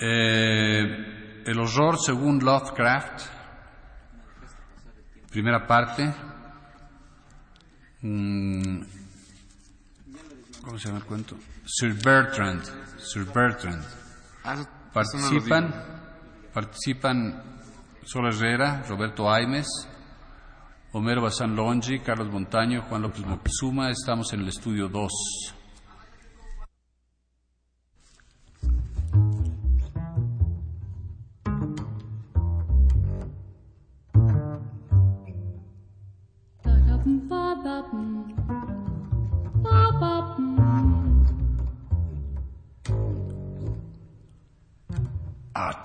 Eh, el horror según Lovecraft, primera parte. Mm, ¿Cómo se llama el cuento? Sir Bertrand. Sir Bertrand. Ah, Participan, participan Sol Herrera, Roberto Aimes, Homero Bazán Longi, Carlos Montaño, Juan López Moctezuma. Estamos en el estudio 2.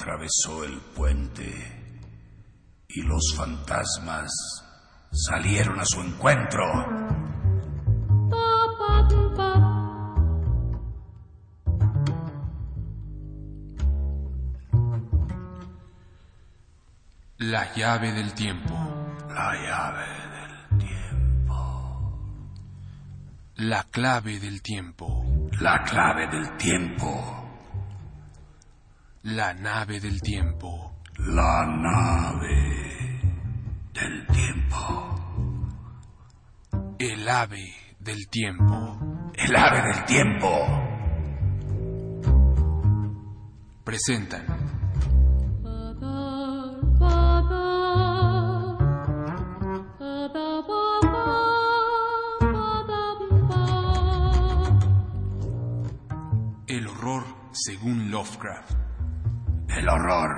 Atravesó el puente y los fantasmas salieron a su encuentro. La llave del tiempo. La llave del tiempo. La clave del tiempo. La clave del tiempo. La nave del tiempo. La nave del tiempo. El ave del tiempo. El ave del tiempo. Presentan el horror según Lovecraft. El horror.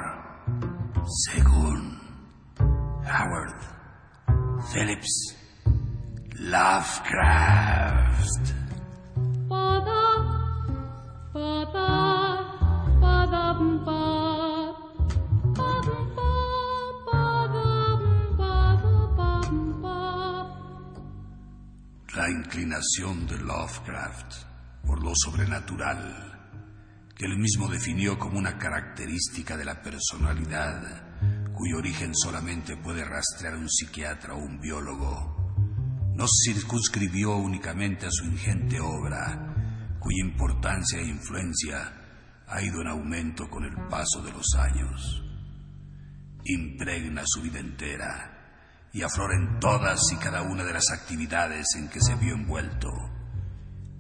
Según Howard Phillips Lovecraft. La inclinación de Lovecraft por lo sobrenatural, que él mismo definió como una característica de la personalidad, cuyo origen solamente puede rastrear un psiquiatra o un biólogo, no circunscribió únicamente a su ingente obra, cuya importancia e influencia ha ido en aumento con el paso de los años. Impregna su vida entera y aflora en todas y cada una de las actividades en que se vio envuelto,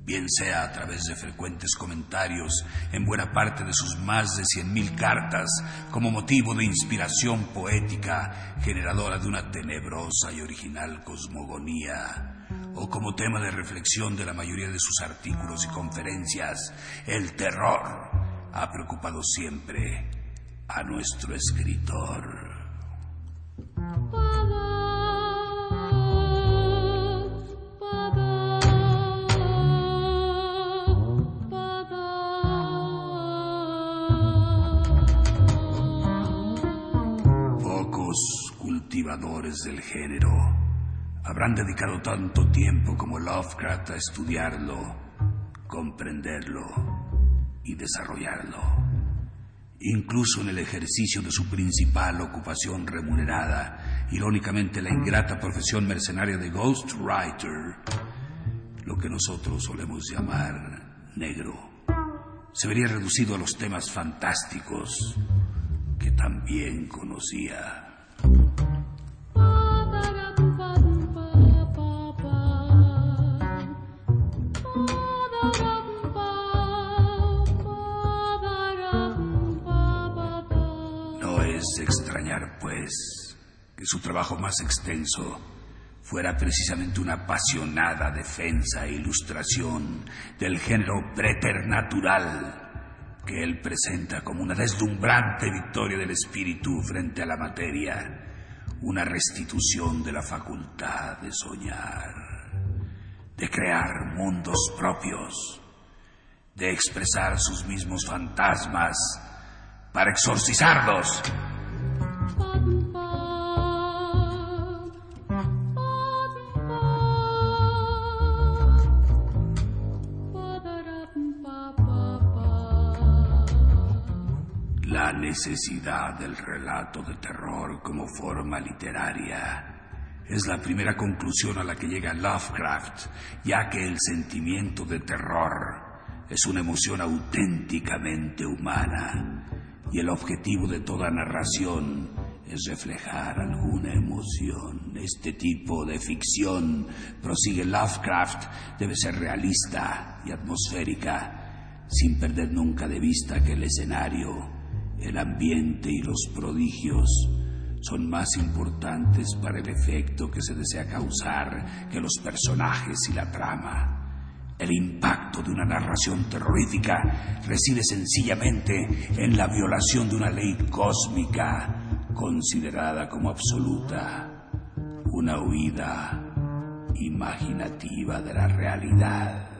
bien sea a través de frecuentes comentarios en buena parte de sus más de cien mil cartas como motivo de inspiración poética generadora de una tenebrosa y original cosmogonía, o como tema de reflexión de la mayoría de sus artículos y conferencias, el terror ha preocupado siempre a nuestro escritor. Del género habrán dedicado tanto tiempo como Lovecraft a estudiarlo, comprenderlo y desarrollarlo. Incluso en el ejercicio de su principal ocupación remunerada, irónicamente la ingrata profesión mercenaria de ghostwriter, lo que nosotros solemos llamar negro, se vería reducido a los temas fantásticos que también conocía. Su trabajo más extenso fuera precisamente una apasionada defensa e ilustración del género preternatural que él presenta como una deslumbrante victoria del espíritu frente a la materia, una restitución de la facultad de soñar, de crear mundos propios, de expresar sus mismos fantasmas para exorcizarlos. Necesidad del relato de terror como forma literaria es la primera conclusión a la que llega Lovecraft, ya que el sentimiento de terror es una emoción auténticamente humana y el objetivo de toda narración es reflejar alguna emoción. Este tipo de ficción, prosigue Lovecraft, debe ser realista y atmosférica, sin perder nunca de vista que el escenario, el ambiente y los prodigios son más importantes para el efecto que se desea causar que los personajes y la trama. El impacto de una narración terrorífica reside sencillamente en la violación de una ley cósmica considerada como absoluta, una huida imaginativa de la realidad.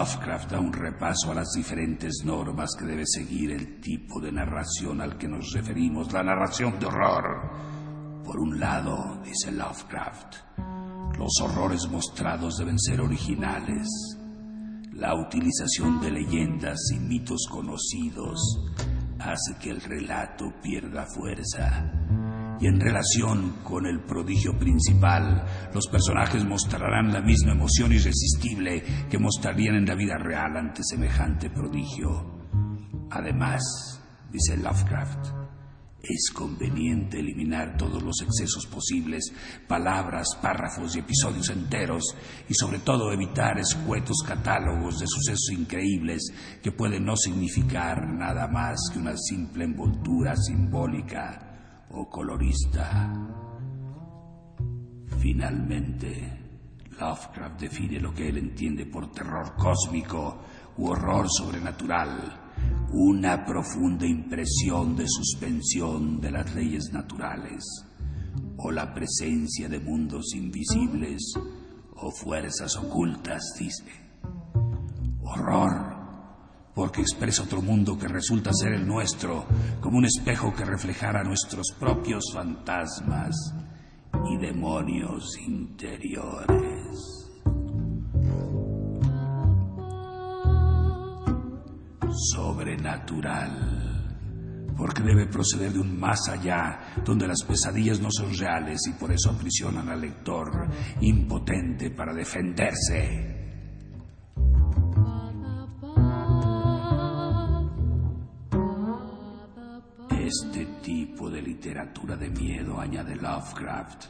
Lovecraft da un repaso a las diferentes normas que debe seguir el tipo de narración al que nos referimos, la narración de horror. Por un lado, dice Lovecraft, los horrores mostrados deben ser originales. La utilización de leyendas y mitos conocidos hace que el relato pierda fuerza y en relación con el prodigio principal, los personajes mostrarán la misma emoción irresistible que mostrarían en la vida real ante semejante prodigio. Además, dice Lovecraft, es conveniente eliminar todos los excesos posibles, palabras, párrafos y episodios enteros, y sobre todo evitar escuetos catálogos de sucesos increíbles que pueden no significar nada más que una simple envoltura simbólica o colorista. Finalmente, Lovecraft define lo que él entiende por terror cósmico u horror sobrenatural, una profunda impresión de suspensión de las leyes naturales, o la presencia de mundos invisibles o fuerzas ocultas, dice. Horror porque expresa otro mundo que resulta ser el nuestro, como un espejo que reflejara nuestros propios fantasmas y demonios interiores. Sobrenatural, porque debe proceder de un más allá, donde las pesadillas no son reales y por eso aprisionan al lector, impotente para defenderse. Literatura de miedo, añade Lovecraft,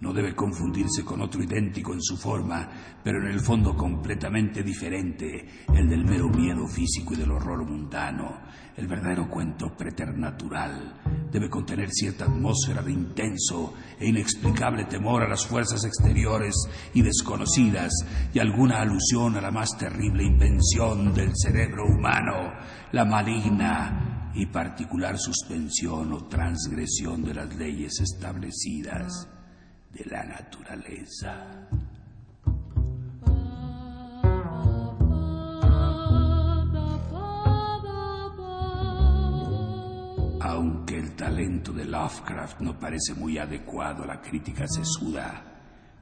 no debe confundirse con otro idéntico en su forma, pero en el fondo completamente diferente, el del mero miedo físico y del horror mundano. El verdadero cuento preternatural debe contener cierta atmósfera de intenso e inexplicable temor a las fuerzas exteriores y desconocidas y alguna alusión a la más terrible invención del cerebro humano, la maligna y particular suspensión o transgresión de las leyes establecidas de la naturaleza. Aunque el talento de Lovecraft no parece muy adecuado a la crítica sesuda,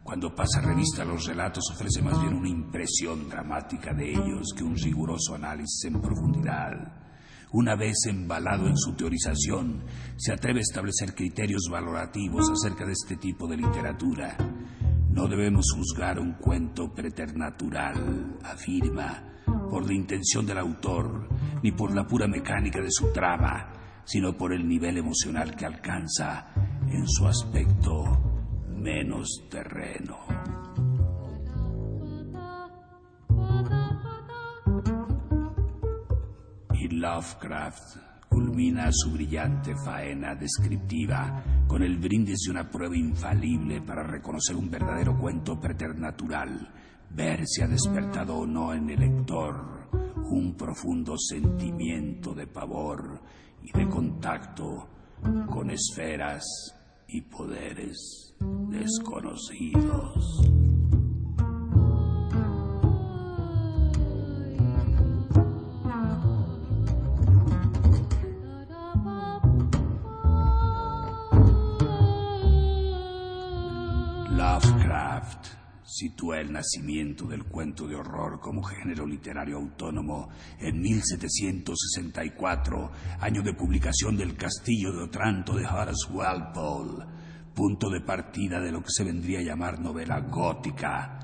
cuando pasa revista a los relatos ofrece más bien una impresión dramática de ellos que un riguroso análisis en profundidad una vez embalado en su teorización, se atreve a establecer criterios valorativos acerca de este tipo de literatura. No debemos juzgar un cuento preternatural, afirma, por la intención del autor, ni por la pura mecánica de su trama, sino por el nivel emocional que alcanza en su aspecto menos terreno. Lovecraft culmina su brillante faena descriptiva con el brindis de una prueba infalible para reconocer un verdadero cuento preternatural, ver si ha despertado o no en el lector un profundo sentimiento de pavor y de contacto con esferas y poderes desconocidos. Sitúa el nacimiento del cuento de horror como género literario autónomo en 1764, año de publicación del Castillo de Otranto de Horace Walpole, punto de partida de lo que se vendría a llamar novela gótica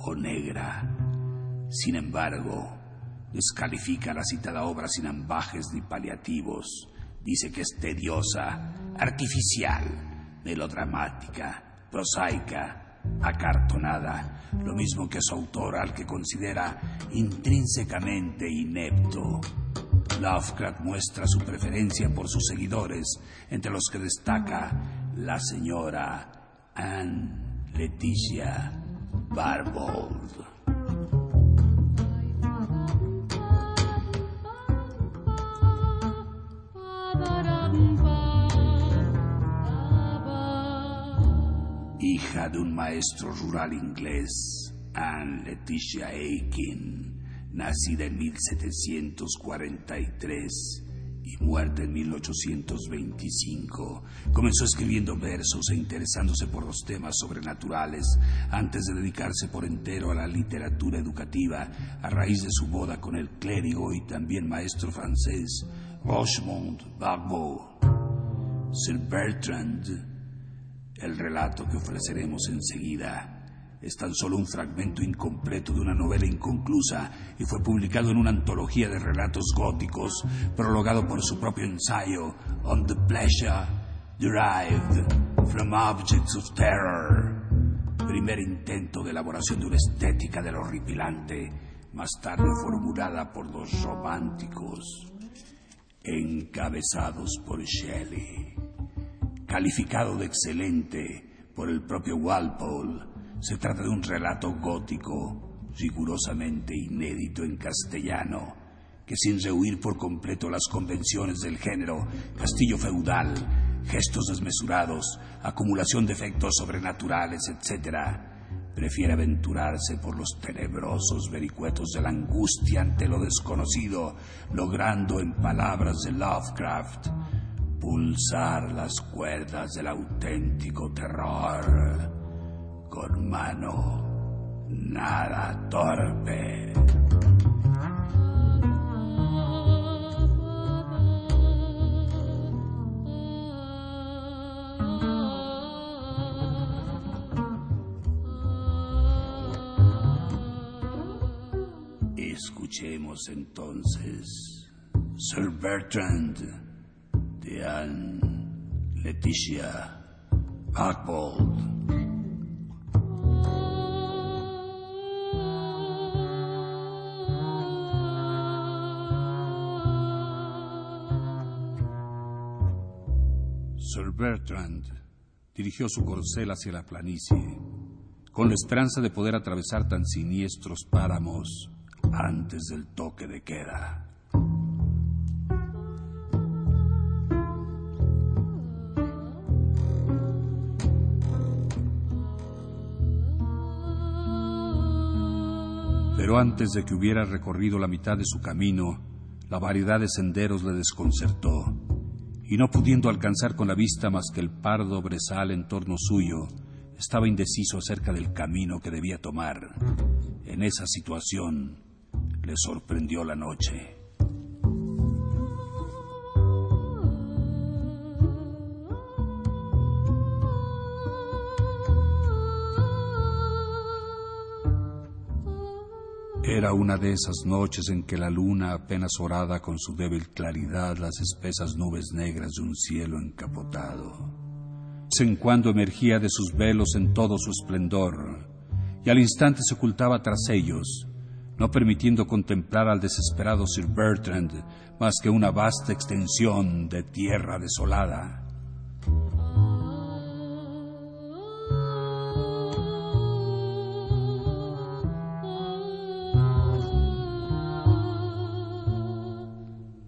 o negra. Sin embargo, descalifica la citada obra sin ambajes ni paliativos. Dice que es tediosa, artificial, melodramática, prosaica, acartonada, lo mismo que su autor al que considera intrínsecamente inepto. Lovecraft muestra su preferencia por sus seguidores, entre los que destaca la señora Anne Leticia Barbold. De un maestro rural inglés, Anne Letitia Aiken, nacida en 1743 y muerta en 1825, comenzó escribiendo versos e interesándose por los temas sobrenaturales antes de dedicarse por entero a la literatura educativa a raíz de su boda con el clérigo y también maestro francés Rochemont Barbeau. Sir Bertrand el relato que ofreceremos enseguida es tan solo un fragmento incompleto de una novela inconclusa y fue publicado en una antología de relatos góticos, prologado por su propio ensayo On the Pleasure Derived from Objects of Terror. Primer intento de elaboración de una estética del horripilante, más tarde formulada por los románticos, encabezados por Shelley calificado de excelente por el propio Walpole, se trata de un relato gótico rigurosamente inédito en castellano, que sin rehuir por completo las convenciones del género, castillo feudal, gestos desmesurados, acumulación de efectos sobrenaturales, etc., prefiere aventurarse por los tenebrosos vericuetos de la angustia ante lo desconocido, logrando en palabras de Lovecraft pulsar las cuerdas del auténtico terror con mano nada torpe. Escuchemos entonces, Sir Bertrand Anne Leticia Archbold. Sir Bertrand dirigió su corcel hacia la planicie, con la esperanza de poder atravesar tan siniestros páramos antes del toque de queda. Pero antes de que hubiera recorrido la mitad de su camino, la variedad de senderos le desconcertó, y no pudiendo alcanzar con la vista más que el pardo brezal en torno suyo, estaba indeciso acerca del camino que debía tomar. En esa situación le sorprendió la noche. Era una de esas noches en que la luna apenas orada con su débil claridad las espesas nubes negras de un cielo encapotado. De en cuando emergía de sus velos en todo su esplendor y al instante se ocultaba tras ellos, no permitiendo contemplar al desesperado Sir Bertrand más que una vasta extensión de tierra desolada.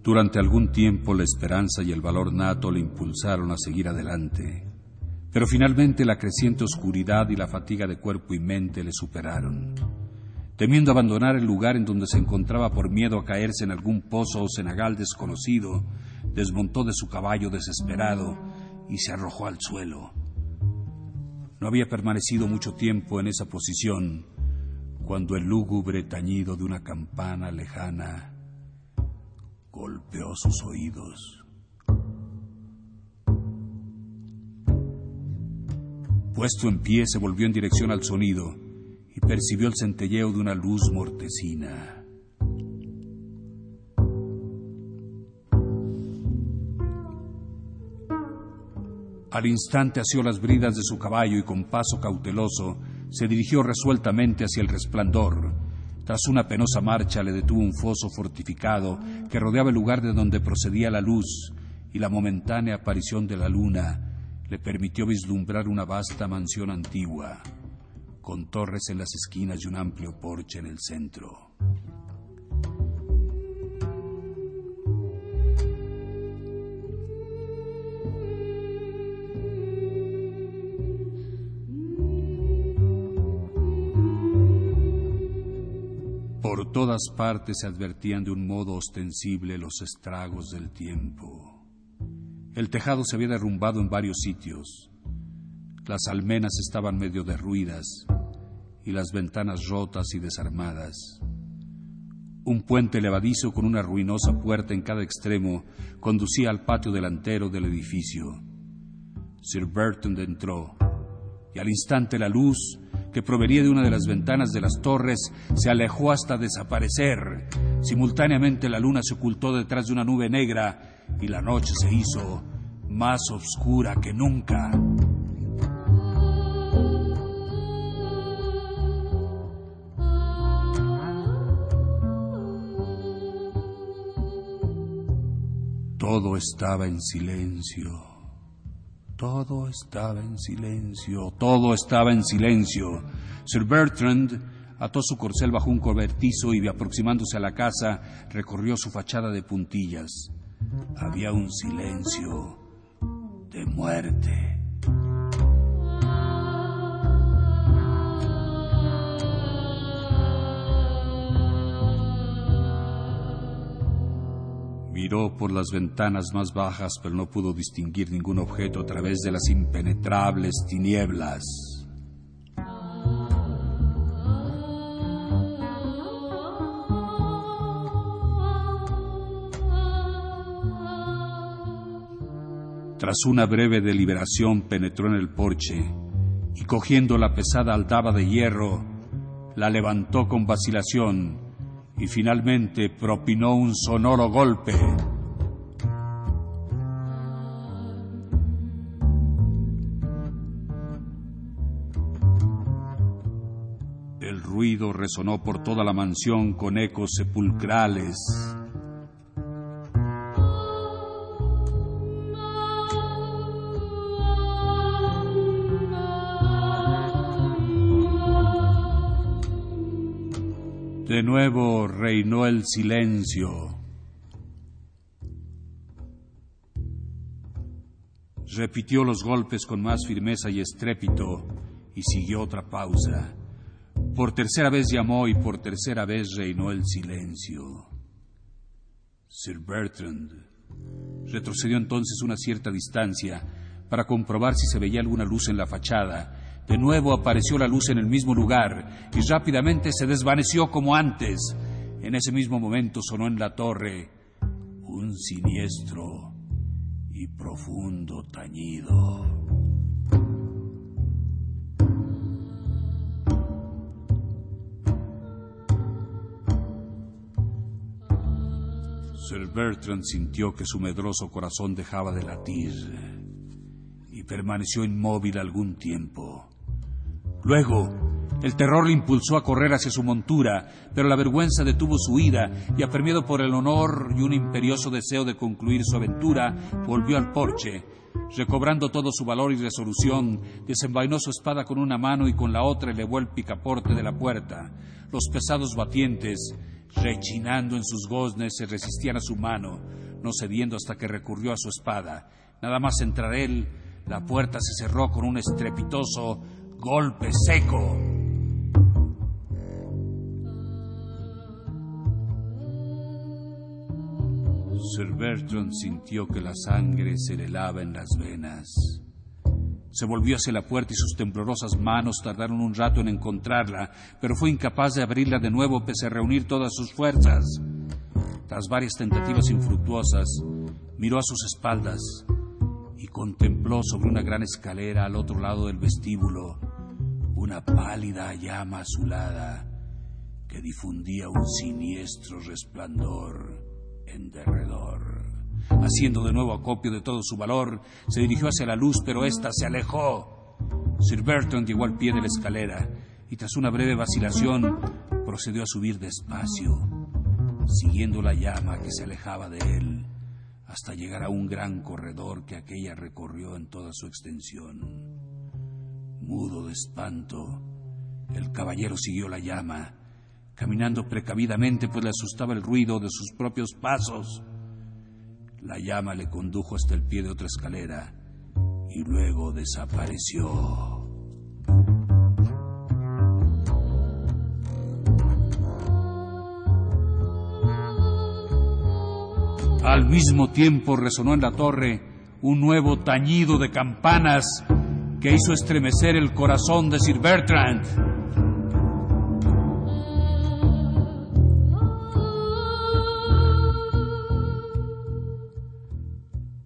Durante algún tiempo la esperanza y el valor nato le impulsaron a seguir adelante, pero finalmente la creciente oscuridad y la fatiga de cuerpo y mente le superaron. Temiendo abandonar el lugar en donde se encontraba por miedo a caerse en algún pozo o cenagal desconocido, desmontó de su caballo desesperado y se arrojó al suelo. No había permanecido mucho tiempo en esa posición cuando el lúgubre tañido de una campana lejana golpeó sus oídos. Puesto en pie, se volvió en dirección al sonido y percibió el centelleo de una luz mortecina. Al instante asió las bridas de su caballo y con paso cauteloso se dirigió resueltamente hacia el resplandor. Tras una penosa marcha le detuvo un foso fortificado que rodeaba el lugar de donde procedía la luz y la momentánea aparición de la luna le permitió vislumbrar una vasta mansión antigua, con torres en las esquinas y un amplio porche en el centro. Todas partes se advertían de un modo ostensible los estragos del tiempo. El tejado se había derrumbado en varios sitios. Las almenas estaban medio derruidas y las ventanas rotas y desarmadas. Un puente levadizo con una ruinosa puerta en cada extremo conducía al patio delantero del edificio. Sir Bertrand entró y al instante la luz que provenía de una de las ventanas de las torres, se alejó hasta desaparecer. Simultáneamente la luna se ocultó detrás de una nube negra y la noche se hizo más oscura que nunca. Todo estaba en silencio. Todo estaba en silencio, todo estaba en silencio. Sir Bertrand ató su corcel bajo un cobertizo y, aproximándose a la casa, recorrió su fachada de puntillas. Había un silencio de muerte. Miró por las ventanas más bajas, pero no pudo distinguir ningún objeto a través de las impenetrables tinieblas. Tras una breve deliberación penetró en el porche y cogiendo la pesada aldaba de hierro, la levantó con vacilación y finalmente propinó un sonoro golpe. El ruido resonó por toda la mansión con ecos sepulcrales. Nuevo reinó el silencio. Repitió los golpes con más firmeza y estrépito y siguió otra pausa. Por tercera vez llamó y por tercera vez reinó el silencio. Sir Bertrand retrocedió entonces una cierta distancia para comprobar si se veía alguna luz en la fachada de nuevo apareció la luz en el mismo lugar y rápidamente se desvaneció como antes. En ese mismo momento sonó en la torre un siniestro y profundo tañido. Sir Bertrand sintió que su medroso corazón dejaba de latir y permaneció inmóvil algún tiempo. Luego, el terror le impulsó a correr hacia su montura, pero la vergüenza detuvo su ira y, apremiado por el honor y un imperioso deseo de concluir su aventura, volvió al porche. Recobrando todo su valor y resolución, desenvainó su espada con una mano y con la otra elevó el picaporte de la puerta. Los pesados batientes, rechinando en sus goznes, se resistían a su mano, no cediendo hasta que recurrió a su espada. Nada más entrar él, la puerta se cerró con un estrepitoso golpe seco. Sir Bertrand sintió que la sangre se le helaba en las venas Se volvió hacia la puerta y sus temblorosas manos tardaron un rato en encontrarla, pero fue incapaz de abrirla de nuevo pese a reunir todas sus fuerzas. Tras varias tentativas infructuosas, miró a sus espaldas y contempló sobre una gran escalera al otro lado del vestíbulo una pálida llama azulada que difundía un siniestro resplandor en derredor. Haciendo de nuevo acopio de todo su valor, se dirigió hacia la luz, pero ésta se alejó. Sir Bertrand llegó al pie de la escalera y tras una breve vacilación procedió a subir despacio, siguiendo la llama que se alejaba de él hasta llegar a un gran corredor que aquella recorrió en toda su extensión. Mudo de espanto, el caballero siguió la llama, caminando precavidamente pues le asustaba el ruido de sus propios pasos. La llama le condujo hasta el pie de otra escalera y luego desapareció. Al mismo tiempo resonó en la torre un nuevo tañido de campanas que hizo estremecer el corazón de Sir Bertrand.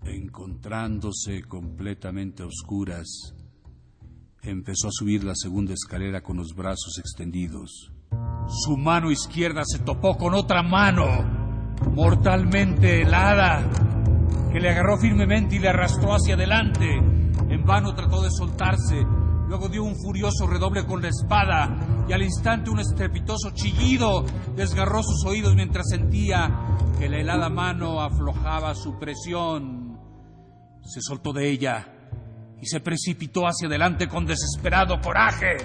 Encontrándose completamente a oscuras, empezó a subir la segunda escalera con los brazos extendidos. Su mano izquierda se topó con otra mano, mortalmente helada, que le agarró firmemente y le arrastró hacia adelante. Vano trató de soltarse, luego dio un furioso redoble con la espada y al instante un estrepitoso chillido desgarró sus oídos mientras sentía que la helada mano aflojaba su presión. Se soltó de ella y se precipitó hacia adelante con desesperado coraje.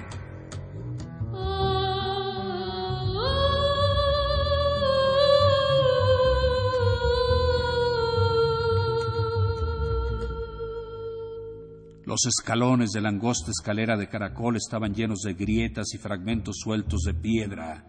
Los escalones de la angosta escalera de caracol estaban llenos de grietas y fragmentos sueltos de piedra.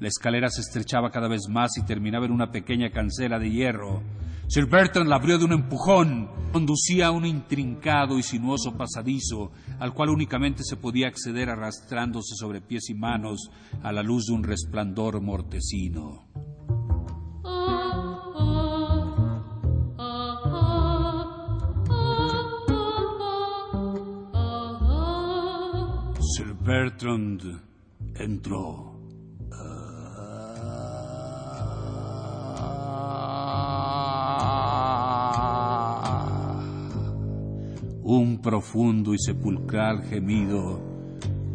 La escalera se estrechaba cada vez más y terminaba en una pequeña cancela de hierro. Sir Bertrand la abrió de un empujón. Conducía a un intrincado y sinuoso pasadizo, al cual únicamente se podía acceder arrastrándose sobre pies y manos a la luz de un resplandor mortecino. Bertrand entró. Un profundo y sepulcral gemido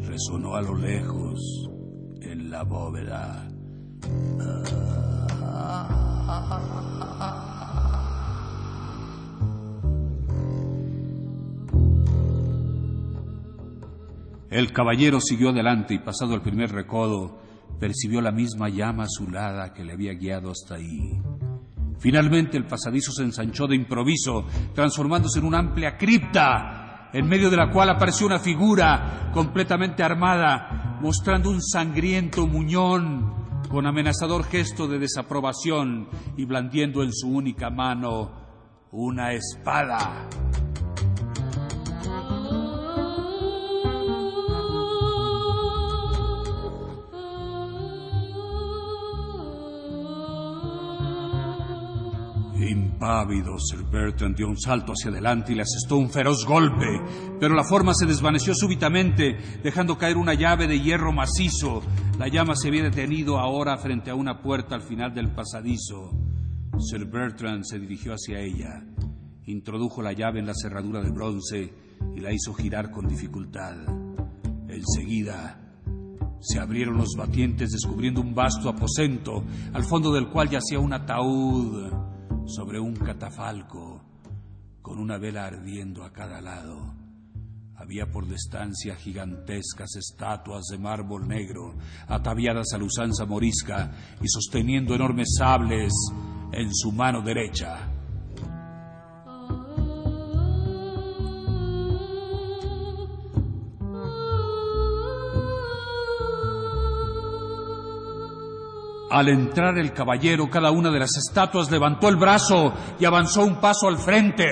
resonó a lo lejos en la bóveda. El caballero siguió adelante y pasado el primer recodo, percibió la misma llama azulada que le había guiado hasta ahí. Finalmente el pasadizo se ensanchó de improviso, transformándose en una amplia cripta, en medio de la cual apareció una figura completamente armada, mostrando un sangriento muñón con amenazador gesto de desaprobación y blandiendo en su única mano una espada. Impávido, Sir Bertrand dio un salto hacia adelante y le asestó un feroz golpe, pero la forma se desvaneció súbitamente, dejando caer una llave de hierro macizo. La llama se había detenido ahora frente a una puerta al final del pasadizo. Sir Bertrand se dirigió hacia ella, introdujo la llave en la cerradura de bronce y la hizo girar con dificultad. Enseguida se abrieron los batientes descubriendo un vasto aposento, al fondo del cual yacía un ataúd sobre un catafalco con una vela ardiendo a cada lado. Había por distancia gigantescas estatuas de mármol negro, ataviadas a la usanza morisca y sosteniendo enormes sables en su mano derecha. Al entrar el caballero, cada una de las estatuas levantó el brazo y avanzó un paso al frente.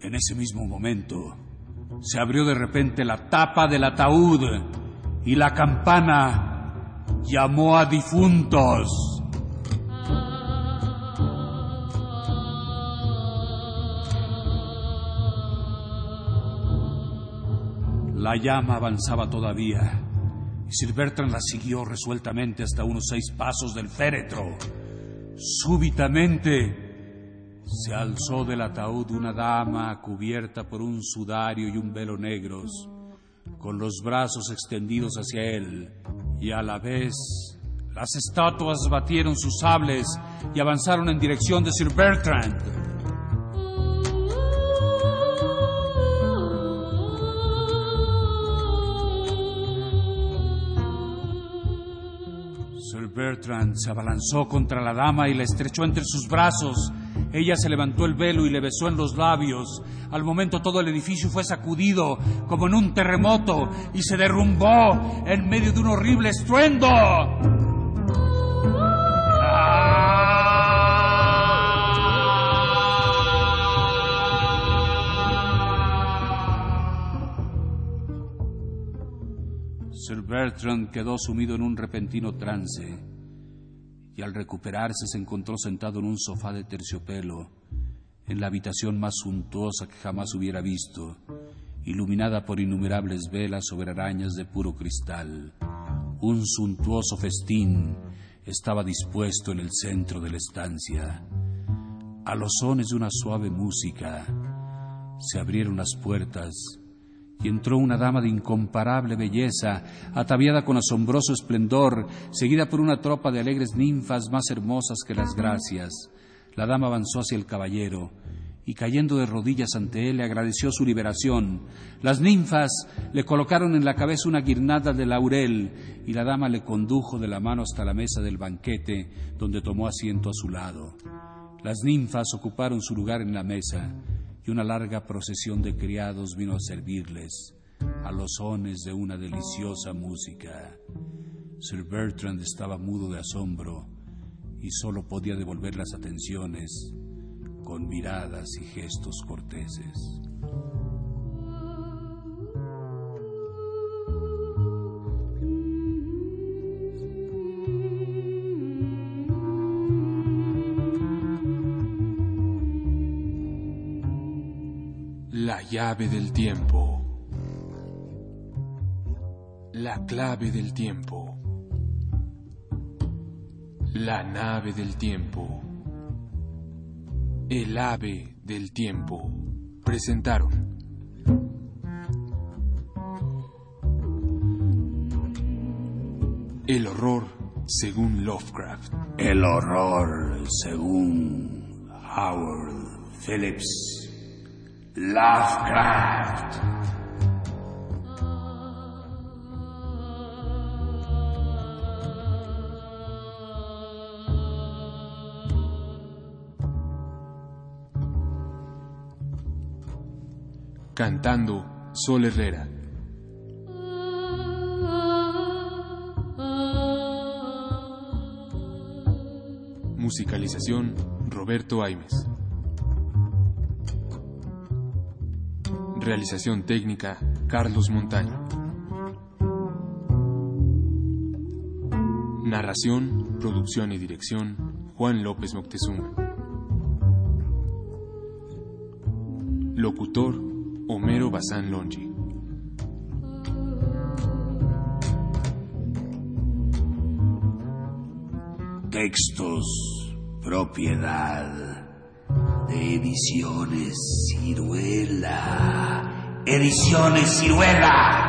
En ese mismo momento, se abrió de repente la tapa del ataúd y la campana llamó a difuntos. La llama avanzaba todavía y Sir Bertrand la siguió resueltamente hasta unos seis pasos del féretro. Súbitamente se alzó del ataúd una dama cubierta por un sudario y un velo negros, con los brazos extendidos hacia él, y a la vez las estatuas batieron sus sables y avanzaron en dirección de Sir Bertrand. Bertrand se abalanzó contra la dama y la estrechó entre sus brazos. Ella se levantó el velo y le besó en los labios. Al momento todo el edificio fue sacudido como en un terremoto y se derrumbó en medio de un horrible estruendo. Sir Bertrand quedó sumido en un repentino trance y al recuperarse se encontró sentado en un sofá de terciopelo, en la habitación más suntuosa que jamás hubiera visto, iluminada por innumerables velas sobre arañas de puro cristal. Un suntuoso festín estaba dispuesto en el centro de la estancia. A los sones de una suave música se abrieron las puertas y entró una dama de incomparable belleza, ataviada con asombroso esplendor, seguida por una tropa de alegres ninfas más hermosas que las gracias. La dama avanzó hacia el caballero y cayendo de rodillas ante él le agradeció su liberación. Las ninfas le colocaron en la cabeza una guirnalda de laurel y la dama le condujo de la mano hasta la mesa del banquete donde tomó asiento a su lado. Las ninfas ocuparon su lugar en la mesa una larga procesión de criados vino a servirles a los sones de una deliciosa música. Sir Bertrand estaba mudo de asombro y solo podía devolver las atenciones con miradas y gestos corteses. La llave del tiempo. La clave del tiempo. La nave del tiempo. El ave del tiempo. Presentaron. El horror según Lovecraft. El horror según Howard Phillips. Lovecraft. Cantando Sol Herrera. Musicalización Roberto Aimes. Realización técnica Carlos Montaño. Narración, producción y dirección Juan López Moctezuma. Locutor Homero Bazán Longi. Textos, propiedad Ediciones Ciruela. Ediciones Ciruela.